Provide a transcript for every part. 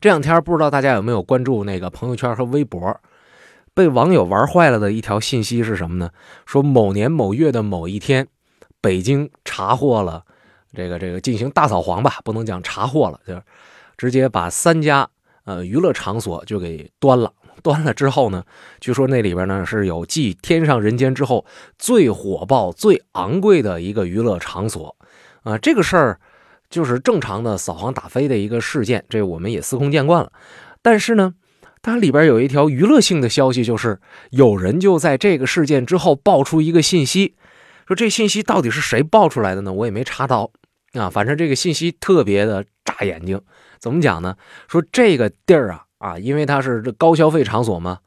这两天不知道大家有没有关注那个朋友圈和微博，被网友玩坏了的一条信息是什么呢？说某年某月的某一天，北京查获了这个这个进行大扫黄吧，不能讲查获了，就是直接把三家呃娱乐场所就给端了。端了之后呢，据说那里边呢是有继天上人间之后最火爆、最昂贵的一个娱乐场所啊，这个事儿。就是正常的扫黄打非的一个事件，这我们也司空见惯了。但是呢，它里边有一条娱乐性的消息，就是有人就在这个事件之后爆出一个信息，说这信息到底是谁爆出来的呢？我也没查到啊。反正这个信息特别的炸眼睛。怎么讲呢？说这个地儿啊啊，因为它是这高消费场所嘛，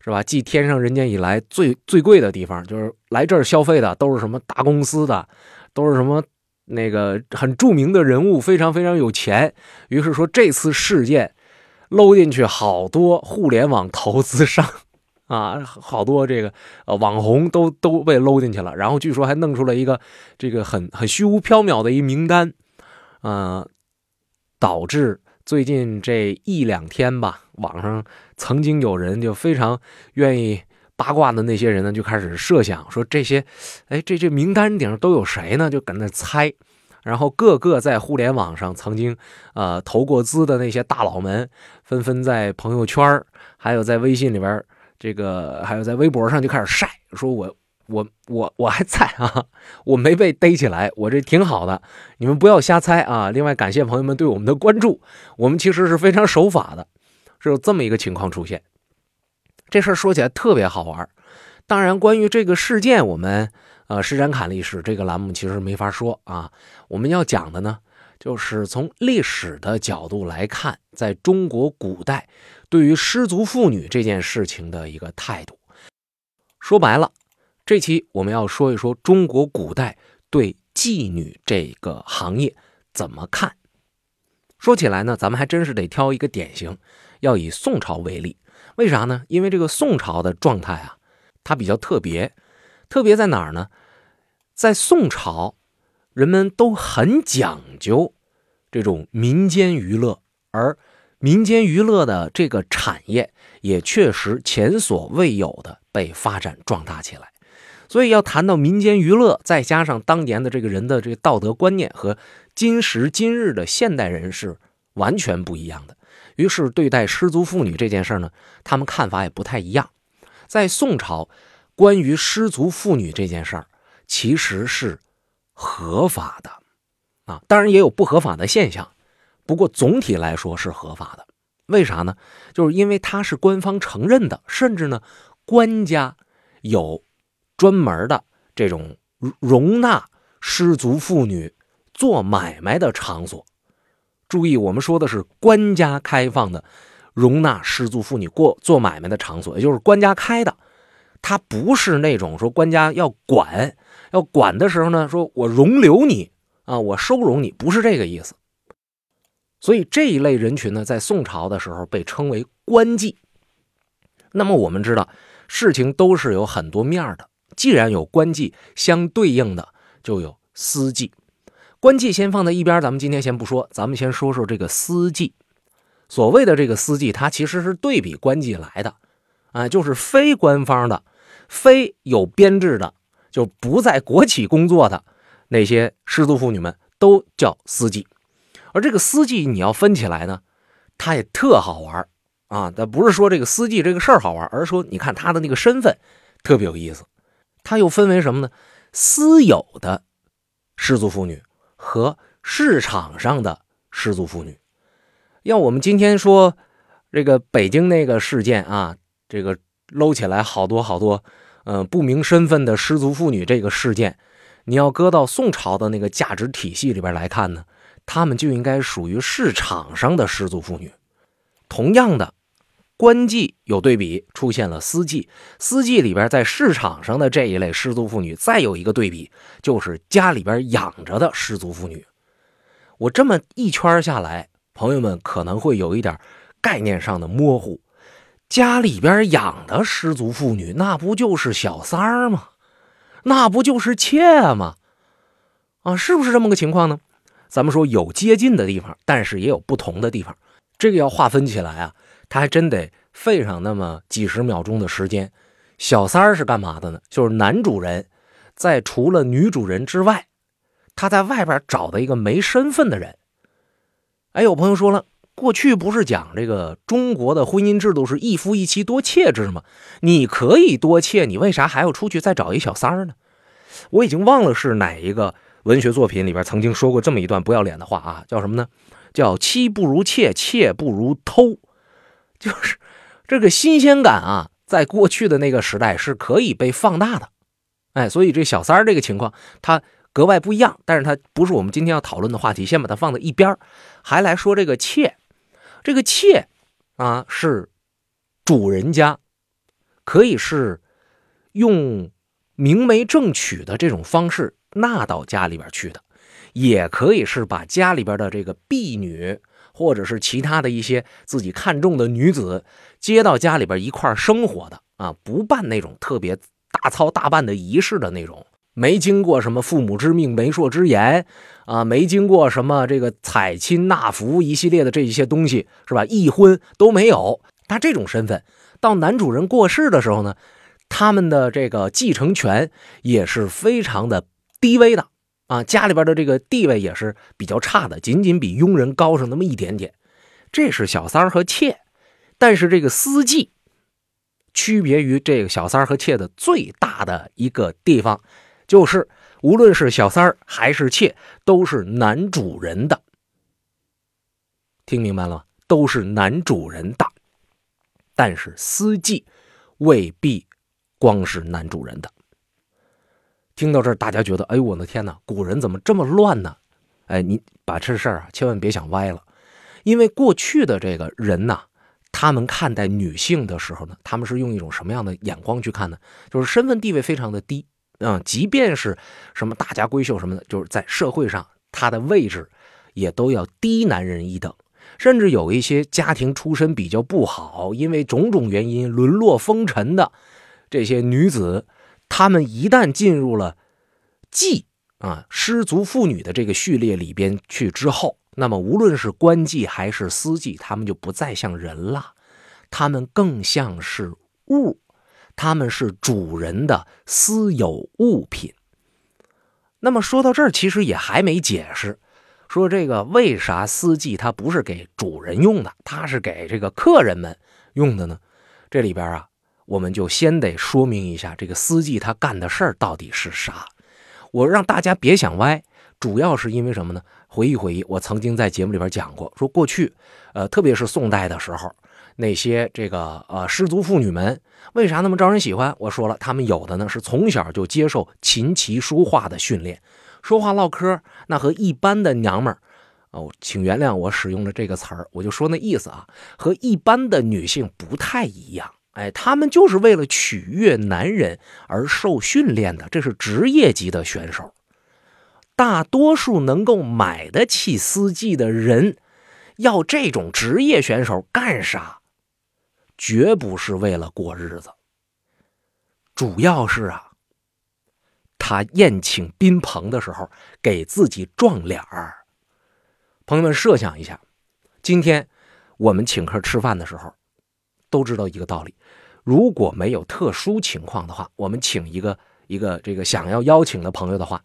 是吧？继天上人间以来最最贵的地方，就是来这儿消费的都是什么大公司的，都是什么。那个很著名的人物，非常非常有钱，于是说这次事件搂进去好多互联网投资商啊，好多这个呃网红都都被搂进去了，然后据说还弄出了一个这个很很虚无缥缈的一名单，呃，导致最近这一两天吧，网上曾经有人就非常愿意。八卦的那些人呢，就开始设想说这些，哎，这这名单顶上都有谁呢？就搁那猜，然后各个在互联网上曾经呃投过资的那些大佬们，纷纷在朋友圈还有在微信里边，这个还有在微博上就开始晒，说我我我我还在啊，我没被逮起来，我这挺好的，你们不要瞎猜啊。另外，感谢朋友们对我们的关注，我们其实是非常守法的，是有这么一个情况出现。这事儿说起来特别好玩当然，关于这个事件，我们呃施展侃历史这个栏目其实没法说啊。我们要讲的呢，就是从历史的角度来看，在中国古代对于失足妇女这件事情的一个态度。说白了，这期我们要说一说中国古代对妓女这个行业怎么看。说起来呢，咱们还真是得挑一个典型，要以宋朝为例。为啥呢？因为这个宋朝的状态啊，它比较特别，特别在哪儿呢？在宋朝，人们都很讲究这种民间娱乐，而民间娱乐的这个产业也确实前所未有的被发展壮大起来。所以要谈到民间娱乐，再加上当年的这个人的这个道德观念和今时今日的现代人是完全不一样的。于是，对待失足妇女这件事呢，他们看法也不太一样。在宋朝，关于失足妇女这件事儿，其实是合法的啊，当然也有不合法的现象，不过总体来说是合法的。为啥呢？就是因为它是官方承认的，甚至呢，官家有专门的这种容纳失足妇女做买卖的场所。注意，我们说的是官家开放的、容纳失足妇女过做买卖的场所，也就是官家开的。它不是那种说官家要管，要管的时候呢，说我容留你啊，我收容你，不是这个意思。所以这一类人群呢，在宋朝的时候被称为官妓。那么我们知道，事情都是有很多面的。既然有官妓，相对应的就有私妓。官妓先放在一边，咱们今天先不说，咱们先说说这个私妓。所谓的这个私妓，它其实是对比官妓来的，啊，就是非官方的、非有编制的，就不在国企工作的那些失足妇女们都叫私妓。而这个私妓你要分起来呢，它也特好玩啊。但不是说这个私妓这个事儿好玩，而是说你看他的那个身份特别有意思。它又分为什么呢？私有的失足妇女。和市场上的失足妇女，要我们今天说这个北京那个事件啊，这个搂起来好多好多，嗯，不明身份的失足妇女这个事件，你要搁到宋朝的那个价值体系里边来看呢，他们就应该属于市场上的失足妇女。同样的。官妓有对比，出现了私妓。私妓里边在市场上的这一类失足妇女，再有一个对比，就是家里边养着的失足妇女。我这么一圈下来，朋友们可能会有一点概念上的模糊。家里边养的失足妇女，那不就是小三儿吗？那不就是妾吗？啊，是不是这么个情况呢？咱们说有接近的地方，但是也有不同的地方。这个要划分起来啊，他还真得费上那么几十秒钟的时间。小三儿是干嘛的呢？就是男主人在除了女主人之外，他在外边找的一个没身份的人。哎，有朋友说了，过去不是讲这个中国的婚姻制度是一夫一妻多妾制吗？你可以多妾，你为啥还要出去再找一小三儿呢？我已经忘了是哪一个文学作品里边曾经说过这么一段不要脸的话啊，叫什么呢？叫妻不如妾，妾不如偷，就是这个新鲜感啊。在过去的那个时代是可以被放大的，哎，所以这小三儿这个情况它格外不一样，但是它不是我们今天要讨论的话题，先把它放在一边还来说这个妾，这个妾啊是主人家可以是用明媒正娶的这种方式纳到家里边去的，也可以是把家里边的这个婢女。或者是其他的一些自己看中的女子接到家里边一块生活的啊，不办那种特别大操大办的仪式的那种，没经过什么父母之命、媒妁之言啊，没经过什么这个采亲纳福一系列的这一些东西是吧？议婚都没有。他这种身份到男主人过世的时候呢，他们的这个继承权也是非常的低微的。啊，家里边的这个地位也是比较差的，仅仅比佣人高上那么一点点。这是小三儿和妾，但是这个司机区别于这个小三儿和妾的最大的一个地方，就是无论是小三儿还是妾，都是男主人的。听明白了吗？都是男主人的，但是司机未必光是男主人的。听到这儿，大家觉得，哎呦，我的天哪，古人怎么这么乱呢？哎，你把这事儿啊，千万别想歪了，因为过去的这个人呐，他们看待女性的时候呢，他们是用一种什么样的眼光去看呢？就是身份地位非常的低，嗯，即便是什么大家闺秀什么的，就是在社会上她的位置也都要低男人一等，甚至有一些家庭出身比较不好，因为种种原因沦落风尘的这些女子。他们一旦进入了祭啊失足妇女的这个序列里边去之后，那么无论是官妓还是私妓，他们就不再像人了，他们更像是物，他们是主人的私有物品。那么说到这儿，其实也还没解释，说这个为啥私祭它不是给主人用的，它是给这个客人们用的呢？这里边啊。我们就先得说明一下这个司机他干的事儿到底是啥。我让大家别想歪，主要是因为什么呢？回忆回忆，我曾经在节目里边讲过，说过去，呃，特别是宋代的时候，那些这个呃失足妇女们为啥那么招人喜欢？我说了，他们有的呢是从小就接受琴棋书画的训练，说话唠嗑那和一般的娘们儿，哦，请原谅我使用的这个词儿，我就说那意思啊，和一般的女性不太一样。哎，他们就是为了取悦男人而受训练的，这是职业级的选手。大多数能够买得起司机的人，要这种职业选手干啥？绝不是为了过日子，主要是啊，他宴请宾朋的时候给自己撞脸儿。朋友们，设想一下，今天我们请客吃饭的时候。都知道一个道理，如果没有特殊情况的话，我们请一个一个这个想要邀请的朋友的话，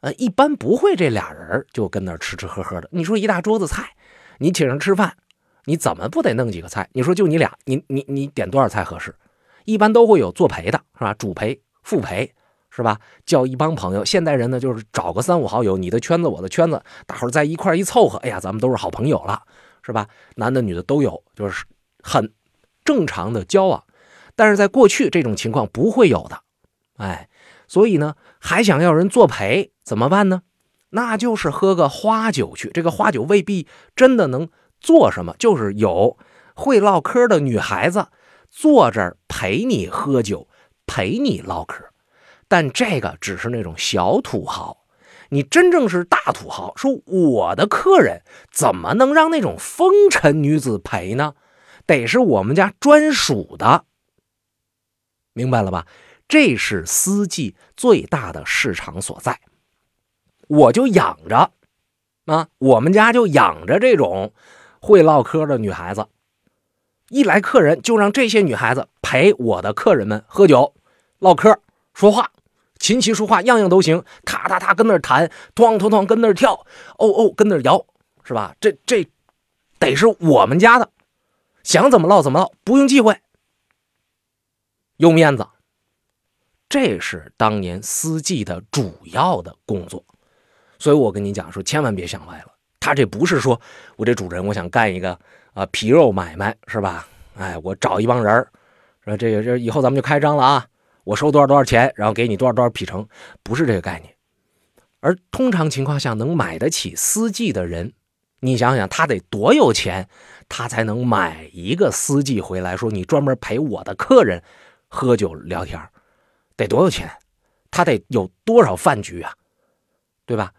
呃，一般不会这俩人就跟那吃吃喝喝的。你说一大桌子菜，你请人吃饭，你怎么不得弄几个菜？你说就你俩，你你你点多少菜合适？一般都会有作陪的，是吧？主陪、副陪，是吧？叫一帮朋友。现代人呢，就是找个三五好友，你的圈子我的圈子，大伙在一块一凑合，哎呀，咱们都是好朋友了，是吧？男的女的都有，就是很。正常的交往，但是在过去这种情况不会有的，哎，所以呢，还想要人作陪怎么办呢？那就是喝个花酒去。这个花酒未必真的能做什么，就是有会唠嗑的女孩子坐这儿陪你喝酒，陪你唠嗑。但这个只是那种小土豪，你真正是大土豪，说我的客人怎么能让那种风尘女子陪呢？得是我们家专属的，明白了吧？这是司机最大的市场所在。我就养着啊，我们家就养着这种会唠嗑的女孩子。一来客人就让这些女孩子陪我的客人们喝酒、唠嗑、说话，琴棋书画样样都行。咔咔咔跟那儿弹，哐哐哐跟那儿跳，哦哦跟那儿摇，是吧？这这得是我们家的，想怎么唠怎么唠，不用忌讳，有面子。这是当年司机的主要的工作，所以我跟你讲说，千万别想歪了。他这不是说我这主人我想干一个啊皮肉买卖是吧？哎，我找一帮人说这个这以后咱们就开张了啊，我收多少多少钱，然后给你多少多少皮成，不是这个概念。而通常情况下，能买得起司机的人，你想想他得多有钱，他才能买一个司机回来，说你专门陪我的客人喝酒聊天。得多有钱，他得有多少饭局啊，对吧？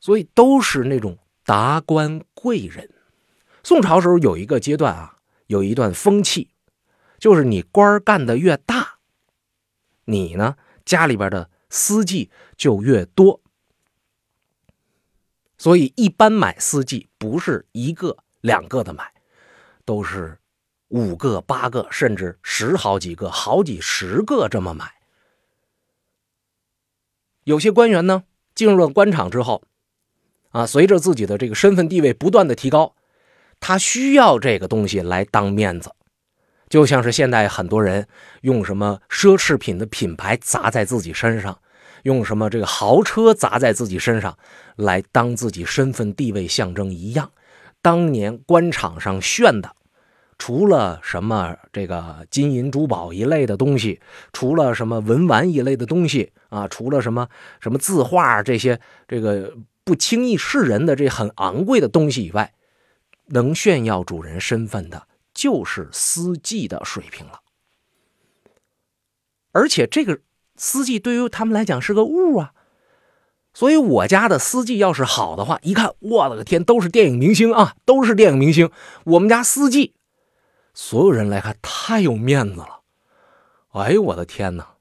所以都是那种达官贵人。宋朝时候有一个阶段啊，有一段风气，就是你官干的越大，你呢家里边的司机就越多。所以一般买司机不是一个两个的买，都是五个八个，甚至十好几个、好几十个这么买。有些官员呢，进入了官场之后，啊，随着自己的这个身份地位不断的提高，他需要这个东西来当面子，就像是现在很多人用什么奢侈品的品牌砸在自己身上，用什么这个豪车砸在自己身上，来当自己身份地位象征一样。当年官场上炫的。除了什么这个金银珠宝一类的东西，除了什么文玩一类的东西啊，除了什么什么字画这些这个不轻易示人的这很昂贵的东西以外，能炫耀主人身份的，就是司机的水平了。而且这个司机对于他们来讲是个物啊，所以我家的司机要是好的话，一看我的个天，都是电影明星啊，都是电影明星，我们家司机。所有人来看，太有面子了。哎呦，我的天哪，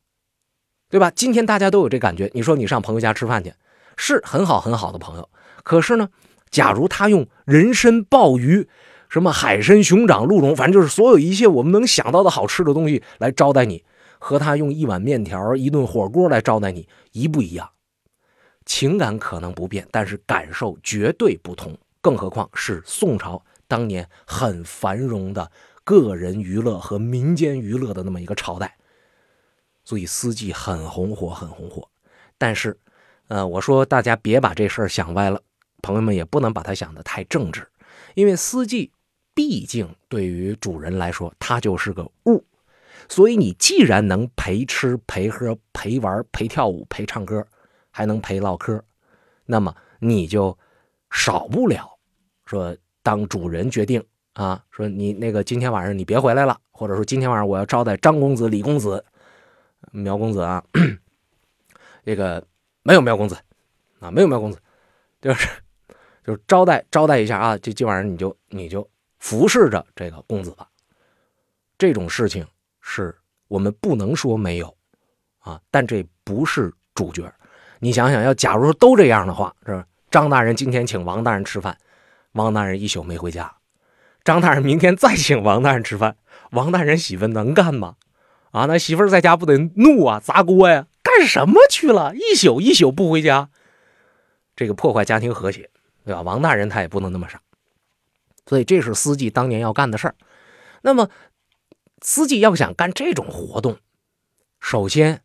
对吧？今天大家都有这感觉。你说你上朋友家吃饭去，是很好很好的朋友。可是呢，假如他用人参、鲍鱼、什么海参、熊掌、鹿茸，反正就是所有一切我们能想到的好吃的东西来招待你，和他用一碗面条、一顿火锅来招待你，一不一样？情感可能不变，但是感受绝对不同。更何况是宋朝当年很繁荣的。个人娱乐和民间娱乐的那么一个朝代，所以司机很红火，很红火。但是，呃，我说大家别把这事儿想歪了，朋友们也不能把它想得太正直，因为司机毕竟对于主人来说，他就是个物。所以你既然能陪吃、陪喝、陪玩、陪跳舞、陪唱歌，还能陪唠嗑，那么你就少不了说当主人决定。啊，说你那个今天晚上你别回来了，或者说今天晚上我要招待张公子、李公子、苗公子啊，这个没有苗公子啊，没有苗公子，就是就是招待招待一下啊，这今晚上你就你就服侍着这个公子吧。这种事情是我们不能说没有啊，但这不是主角。你想想，要假如说都这样的话，是吧？张大人今天请王大人吃饭，王大人一宿没回家。张大人明天再请王大人吃饭，王大人媳妇能干吗？啊，那媳妇在家不得怒啊，砸锅呀？干什么去了？一宿一宿不回家，这个破坏家庭和谐，对吧？王大人他也不能那么傻，所以这是司机当年要干的事儿。那么，司机要想干这种活动，首先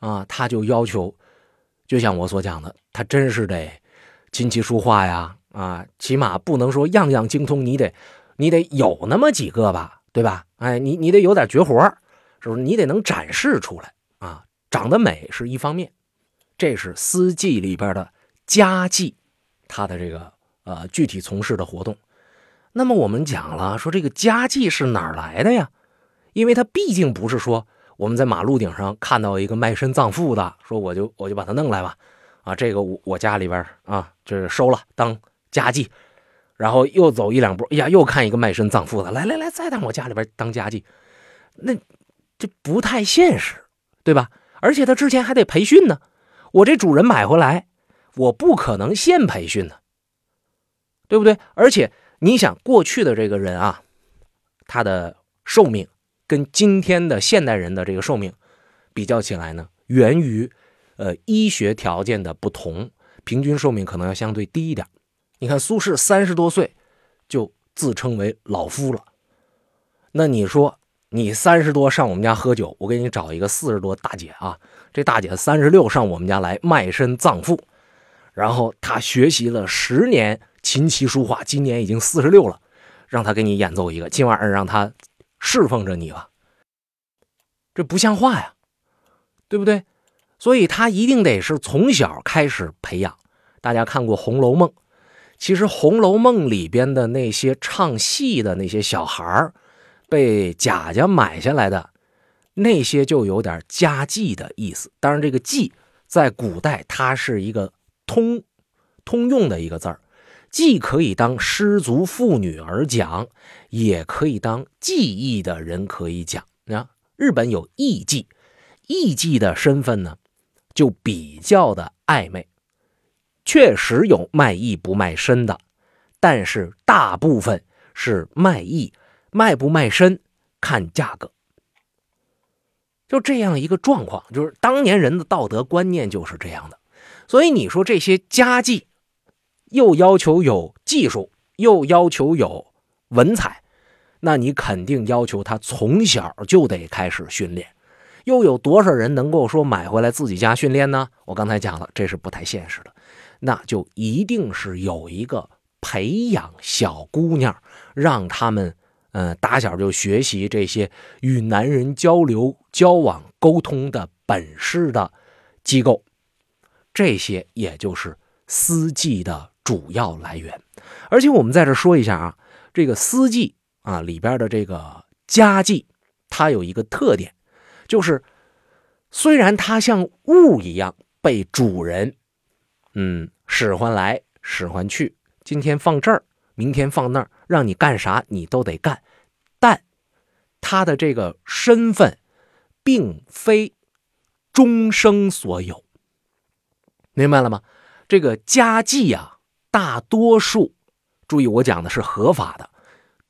啊，他就要求，就像我所讲的，他真是得琴棋书画呀，啊，起码不能说样样精通，你得。你得有那么几个吧，对吧？哎，你你得有点绝活，是不是？你得能展示出来啊！长得美是一方面，这是司机里边的家妓，他的这个呃具体从事的活动。那么我们讲了，说这个家妓是哪来的呀？因为他毕竟不是说我们在马路顶上看到一个卖身葬父的，说我就我就把他弄来吧，啊，这个我我家里边啊，就是收了当家妓。然后又走一两步，哎呀，又看一个卖身葬父的，来来来，再到我家里边当家妓，那这不太现实，对吧？而且他之前还得培训呢，我这主人买回来，我不可能现培训呢，对不对？而且你想过去的这个人啊，他的寿命跟今天的现代人的这个寿命比较起来呢，源于呃医学条件的不同，平均寿命可能要相对低一点。你看苏轼三十多岁就自称为老夫了，那你说你三十多上我们家喝酒，我给你找一个四十多大姐啊，这大姐三十六上我们家来卖身葬父，然后她学习了十年。琴棋书画，今年已经四十六了，让她给你演奏一个，今晚上让她侍奉着你吧。这不像话呀，对不对？所以他一定得是从小开始培养。大家看过《红楼梦》，其实《红楼梦》里边的那些唱戏的那些小孩被贾家买下来的那些，就有点家妓的意思。当然，这个妓在古代它是一个通通用的一个字儿。既可以当失足妇女而讲，也可以当技艺的人可以讲。啊，日本有艺妓，艺妓的身份呢，就比较的暧昧。确实有卖艺不卖身的，但是大部分是卖艺，卖不卖身看价格。就这样一个状况，就是当年人的道德观念就是这样的。所以你说这些家妓。又要求有技术，又要求有文采，那你肯定要求他从小就得开始训练。又有多少人能够说买回来自己家训练呢？我刚才讲了，这是不太现实的。那就一定是有一个培养小姑娘，让他们嗯打小就学习这些与男人交流、交往、沟通的本事的机构。这些也就是私妓的。主要来源，而且我们在这说一下啊，这个私妓啊里边的这个家妓，它有一个特点，就是虽然它像物一样被主人嗯使唤来使唤去，今天放这儿，明天放那儿，让你干啥你都得干，但他的这个身份并非终生所有，明白了吗？这个家妓啊。大多数，注意我讲的是合法的，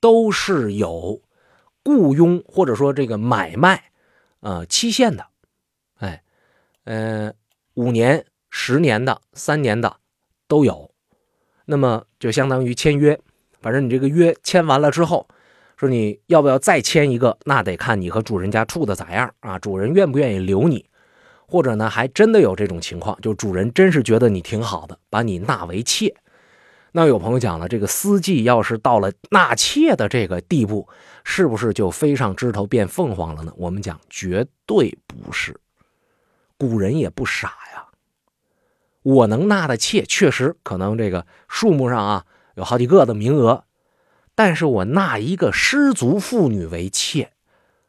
都是有雇佣或者说这个买卖，呃，期限的，哎，呃，五年、十年的、三年的都有。那么就相当于签约，反正你这个约签完了之后，说你要不要再签一个，那得看你和主人家处的咋样啊，主人愿不愿意留你，或者呢，还真的有这种情况，就主人真是觉得你挺好的，把你纳为妾。那有朋友讲了，这个司机要是到了纳妾的这个地步，是不是就飞上枝头变凤凰了呢？我们讲绝对不是，古人也不傻呀。我能纳的妾，确实可能这个数目上啊有好几个的名额，但是我纳一个失足妇女为妾，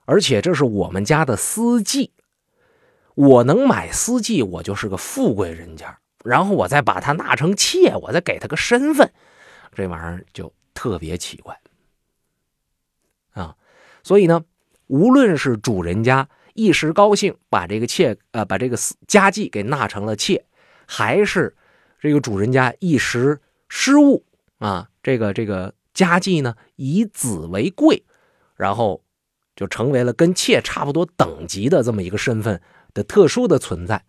而且这是我们家的司机，我能买司机，我就是个富贵人家。然后我再把他纳成妾，我再给他个身份，这玩意儿就特别奇怪啊！所以呢，无论是主人家一时高兴把这个妾呃把这个家妓给纳成了妾，还是这个主人家一时失误啊，这个这个家妓呢以子为贵，然后就成为了跟妾差不多等级的这么一个身份的特殊的存在。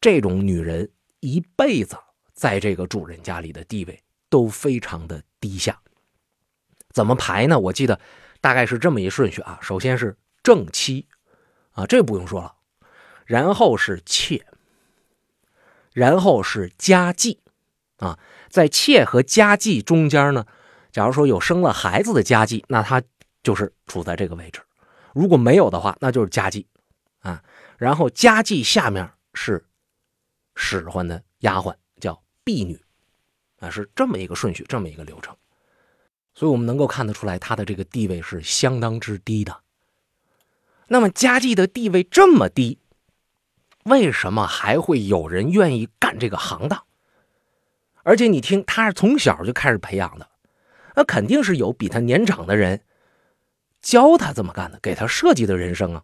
这种女人一辈子在这个主人家里的地位都非常的低下。怎么排呢？我记得大概是这么一顺序啊。首先是正妻，啊，这不用说了。然后是妾，然后是家妓，啊，在妾和家妓中间呢，假如说有生了孩子的家妓，那她就是处在这个位置；如果没有的话，那就是家妓，啊。然后家妓下面是。使唤的丫鬟叫婢女，啊，是这么一个顺序，这么一个流程，所以我们能够看得出来，她的这个地位是相当之低的。那么家妓的地位这么低，为什么还会有人愿意干这个行当？而且你听，他是从小就开始培养的，那肯定是有比他年长的人教他这么干的，给他设计的人生啊。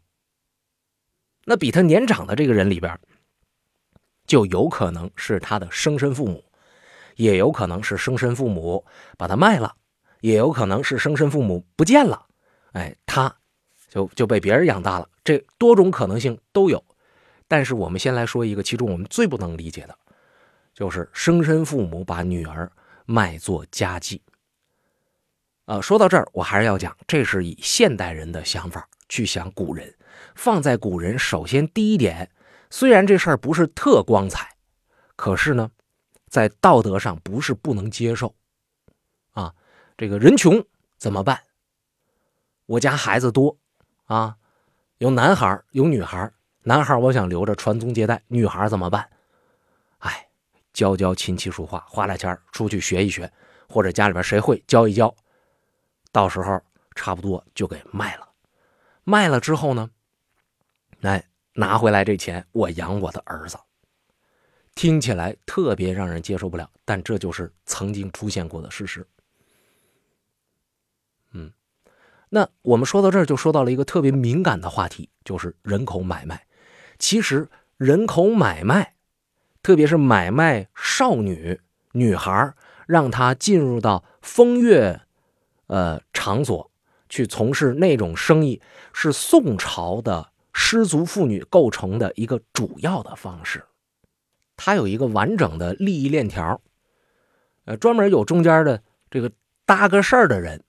那比他年长的这个人里边。就有可能是他的生身父母，也有可能是生身父母把他卖了，也有可能是生身父母不见了，哎，他就就被别人养大了。这多种可能性都有。但是我们先来说一个，其中我们最不能理解的，就是生身父母把女儿卖做家妓。呃，说到这儿，我还是要讲，这是以现代人的想法去想古人。放在古人，首先第一点，虽然这事儿不是特光彩，可是呢，在道德上不是不能接受。啊，这个人穷怎么办？我家孩子多，啊，有男孩有女孩男孩我想留着传宗接代，女孩怎么办？哎，教教琴棋书画，花俩钱出去学一学，或者家里边谁会教一教。到时候差不多就给卖了，卖了之后呢，来拿回来这钱，我养我的儿子。听起来特别让人接受不了，但这就是曾经出现过的事实。嗯，那我们说到这儿，就说到了一个特别敏感的话题，就是人口买卖。其实人口买卖，特别是买卖少女、女孩，让她进入到风月。呃，场所去从事那种生意，是宋朝的失足妇女构成的一个主要的方式。它有一个完整的利益链条，呃，专门有中间的这个搭个事儿的人，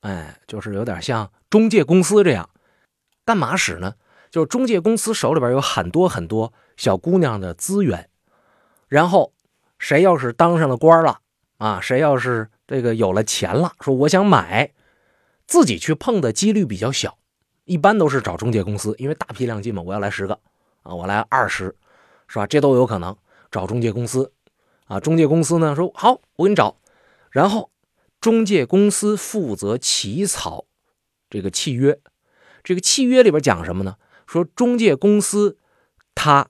哎，就是有点像中介公司这样，干嘛使呢？就是中介公司手里边有很多很多小姑娘的资源，然后谁要是当上了官了啊，谁要是。这个有了钱了，说我想买，自己去碰的几率比较小，一般都是找中介公司，因为大批量进嘛，我要来十个啊，我来二十，是吧？这都有可能找中介公司啊。中介公司呢说好，我给你找，然后中介公司负责起草这个契约，这个契约里边讲什么呢？说中介公司他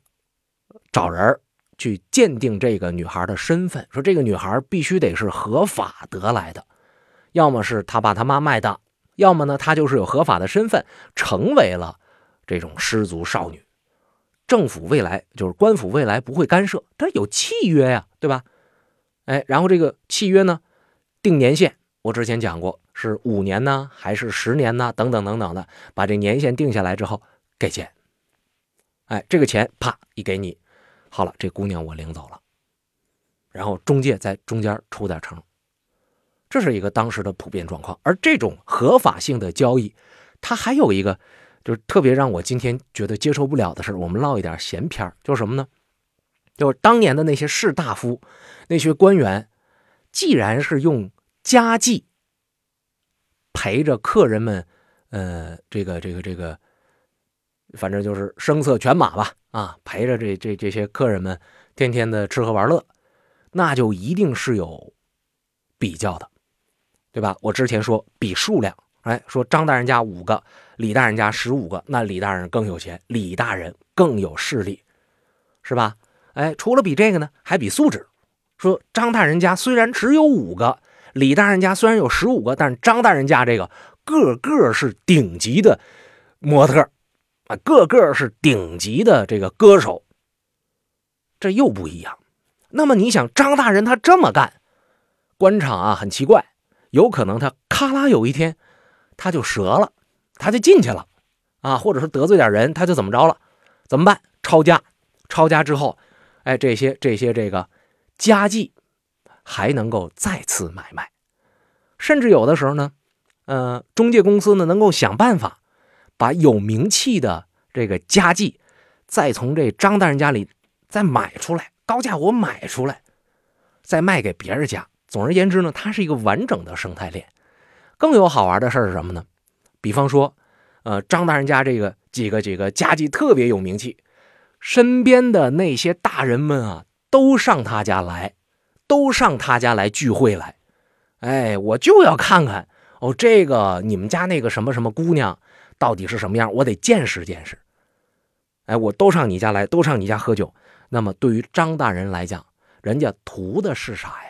找人去鉴定这个女孩的身份，说这个女孩必须得是合法得来的，要么是他爸他妈卖的，要么呢她就是有合法的身份，成为了这种失足少女。政府未来就是官府未来不会干涉，它有契约呀，对吧？哎，然后这个契约呢，定年限，我之前讲过是五年呢，还是十年呢？等等等等的，把这年限定下来之后给钱，哎，这个钱啪一给你。好了，这姑娘我领走了，然后中介在中间出点成，这是一个当时的普遍状况。而这种合法性的交易，它还有一个就是特别让我今天觉得接受不了的事我们唠一点闲篇就是什么呢？就是当年的那些士大夫、那些官员，既然是用家妓陪着客人们，呃，这个这个这个。反正就是声色犬马吧，啊，陪着这这这些客人们天天的吃喝玩乐，那就一定是有比较的，对吧？我之前说比数量，哎，说张大人家五个，李大人家十五个，那李大人更有钱，李大人更有势力，是吧？哎，除了比这个呢，还比素质。说张大人家虽然只有五个，李大人家虽然有十五个，但是张大人家这个个个是顶级的模特。啊，个个是顶级的这个歌手，这又不一样。那么你想，张大人他这么干，官场啊很奇怪，有可能他咔啦有一天他就折了，他就进去了啊，或者是得罪点人，他就怎么着了？怎么办？抄家，抄家之后，哎，这些这些这个家妓还能够再次买卖，甚至有的时候呢，呃，中介公司呢能够想办法。把有名气的这个家妓，再从这张大人家里再买出来，高价我买出来，再卖给别人家。总而言之呢，它是一个完整的生态链。更有好玩的事是什么呢？比方说，呃，张大人家这个几个几个家妓特别有名气，身边的那些大人们啊，都上他家来，都上他家来聚会来。哎，我就要看看哦，这个你们家那个什么什么姑娘。到底是什么样？我得见识见识。哎，我都上你家来，都上你家喝酒。那么对于张大人来讲，人家图的是啥呀？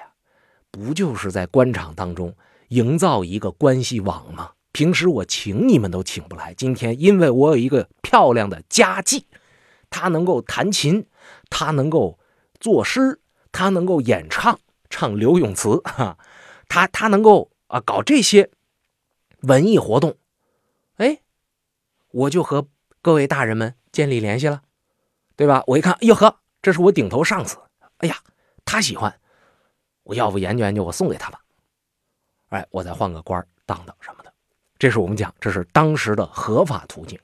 不就是在官场当中营造一个关系网吗？平时我请你们都请不来，今天因为我有一个漂亮的家妓，她能够弹琴，她能够作诗，她能够演唱，唱刘永词哈，他他能够啊搞这些文艺活动，哎，我就和各位大人们建立联系了，对吧？我一看，哟呵，这是我顶头上司，哎呀，他喜欢，我要不研究研究，我送给他吧，哎，我再换个官当当什么的。这是我们讲，这是当时的合法途径，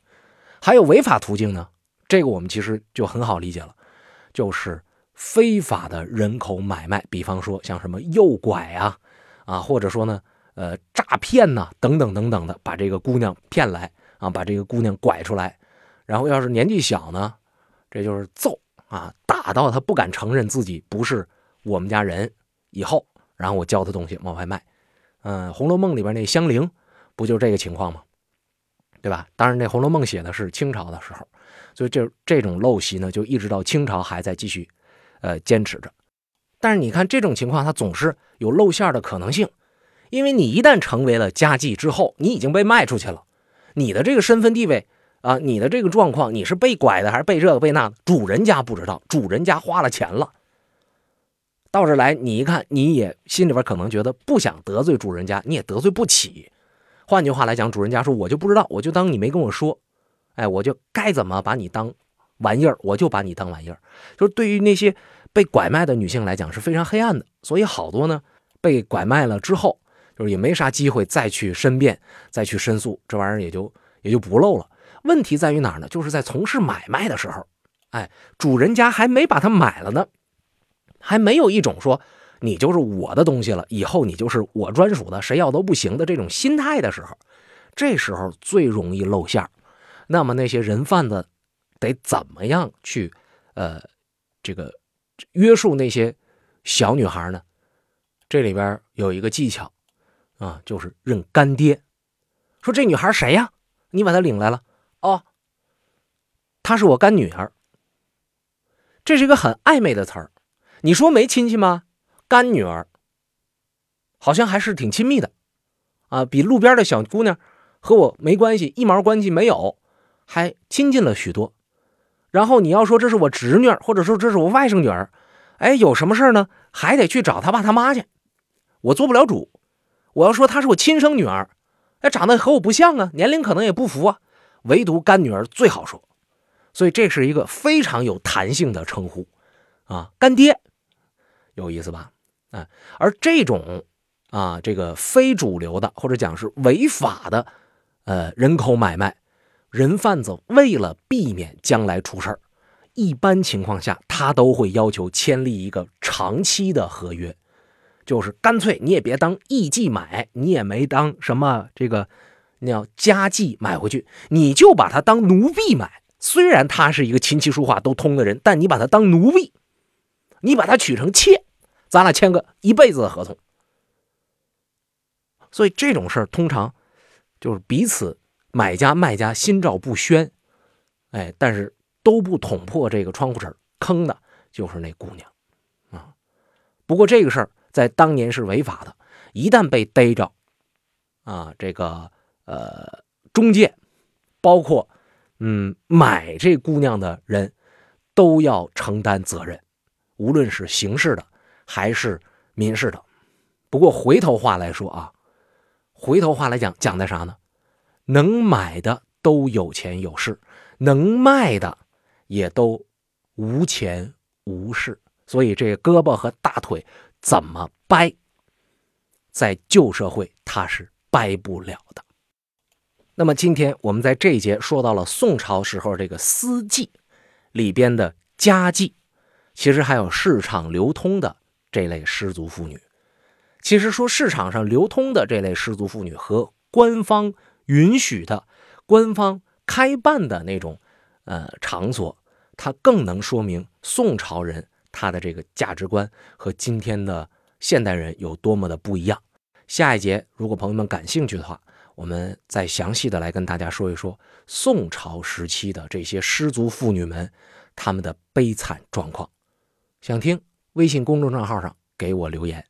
还有违法途径呢。这个我们其实就很好理解了，就是非法的人口买卖，比方说像什么诱拐啊，啊，或者说呢，呃，诈骗呐，等等等等的，把这个姑娘骗来啊，把这个姑娘拐出来，然后要是年纪小呢，这就是揍啊，打到他不敢承认自己不是我们家人以后，然后我教他东西往外卖。嗯，《红楼梦》里边那香菱。不就这个情况吗？对吧？当然，那《红楼梦》写的是清朝的时候，所以这这种陋习呢，就一直到清朝还在继续，呃，坚持着。但是你看这种情况，它总是有露馅的可能性，因为你一旦成为了家妓之后，你已经被卖出去了，你的这个身份地位啊，你的这个状况，你是被拐的还是被这个被那，主人家不知道，主人家花了钱了。到这来，你一看，你也心里边可能觉得不想得罪主人家，你也得罪不起。换句话来讲，主人家说我就不知道，我就当你没跟我说，哎，我就该怎么把你当玩意儿，我就把你当玩意儿。就是对于那些被拐卖的女性来讲是非常黑暗的，所以好多呢被拐卖了之后，就是也没啥机会再去申辩、再去申诉，这玩意儿也就也就不漏了。问题在于哪儿呢？就是在从事买卖的时候，哎，主人家还没把它买了呢，还没有一种说。你就是我的东西了，以后你就是我专属的，谁要都不行的这种心态的时候，这时候最容易露馅那么那些人贩子得怎么样去，呃，这个约束那些小女孩呢？这里边有一个技巧啊，就是认干爹。说这女孩谁呀？你把她领来了哦，她是我干女儿。这是一个很暧昧的词儿，你说没亲戚吗？干女儿，好像还是挺亲密的，啊，比路边的小姑娘和我没关系，一毛关系没有，还亲近了许多。然后你要说这是我侄女，或者说这是我外甥女儿，哎，有什么事呢？还得去找他爸他妈去，我做不了主。我要说她是我亲生女儿，哎，长得和我不像啊，年龄可能也不符啊，唯独干女儿最好说。所以这是一个非常有弹性的称呼，啊，干爹，有意思吧？啊，而这种啊，这个非主流的或者讲是违法的，呃，人口买卖，人贩子为了避免将来出事儿，一般情况下他都会要求签立一个长期的合约，就是干脆你也别当艺妓买，你也没当什么这个，你要家妓买回去，你就把他当奴婢买。虽然他是一个琴棋书画都通的人，但你把他当奴婢，你把他娶成妾。咱俩签个一辈子的合同，所以这种事儿通常就是彼此买家卖家心照不宣，哎，但是都不捅破这个窗户纸，坑的就是那姑娘啊。不过这个事儿在当年是违法的，一旦被逮着啊，这个呃中介，包括嗯买这姑娘的人，都要承担责任，无论是刑事的。还是民事的，不过回头话来说啊，回头话来讲，讲的啥呢？能买的都有钱有势，能卖的也都无钱无势，所以这胳膊和大腿怎么掰，在旧社会它是掰不了的。那么今天我们在这一节说到了宋朝时候这个私妓里边的家妓，其实还有市场流通的。这类失足妇女，其实说市场上流通的这类失足妇女和官方允许的、官方开办的那种呃场所，它更能说明宋朝人他的这个价值观和今天的现代人有多么的不一样。下一节，如果朋友们感兴趣的话，我们再详细的来跟大家说一说宋朝时期的这些失足妇女们他们的悲惨状况。想听？微信公众账号上给我留言。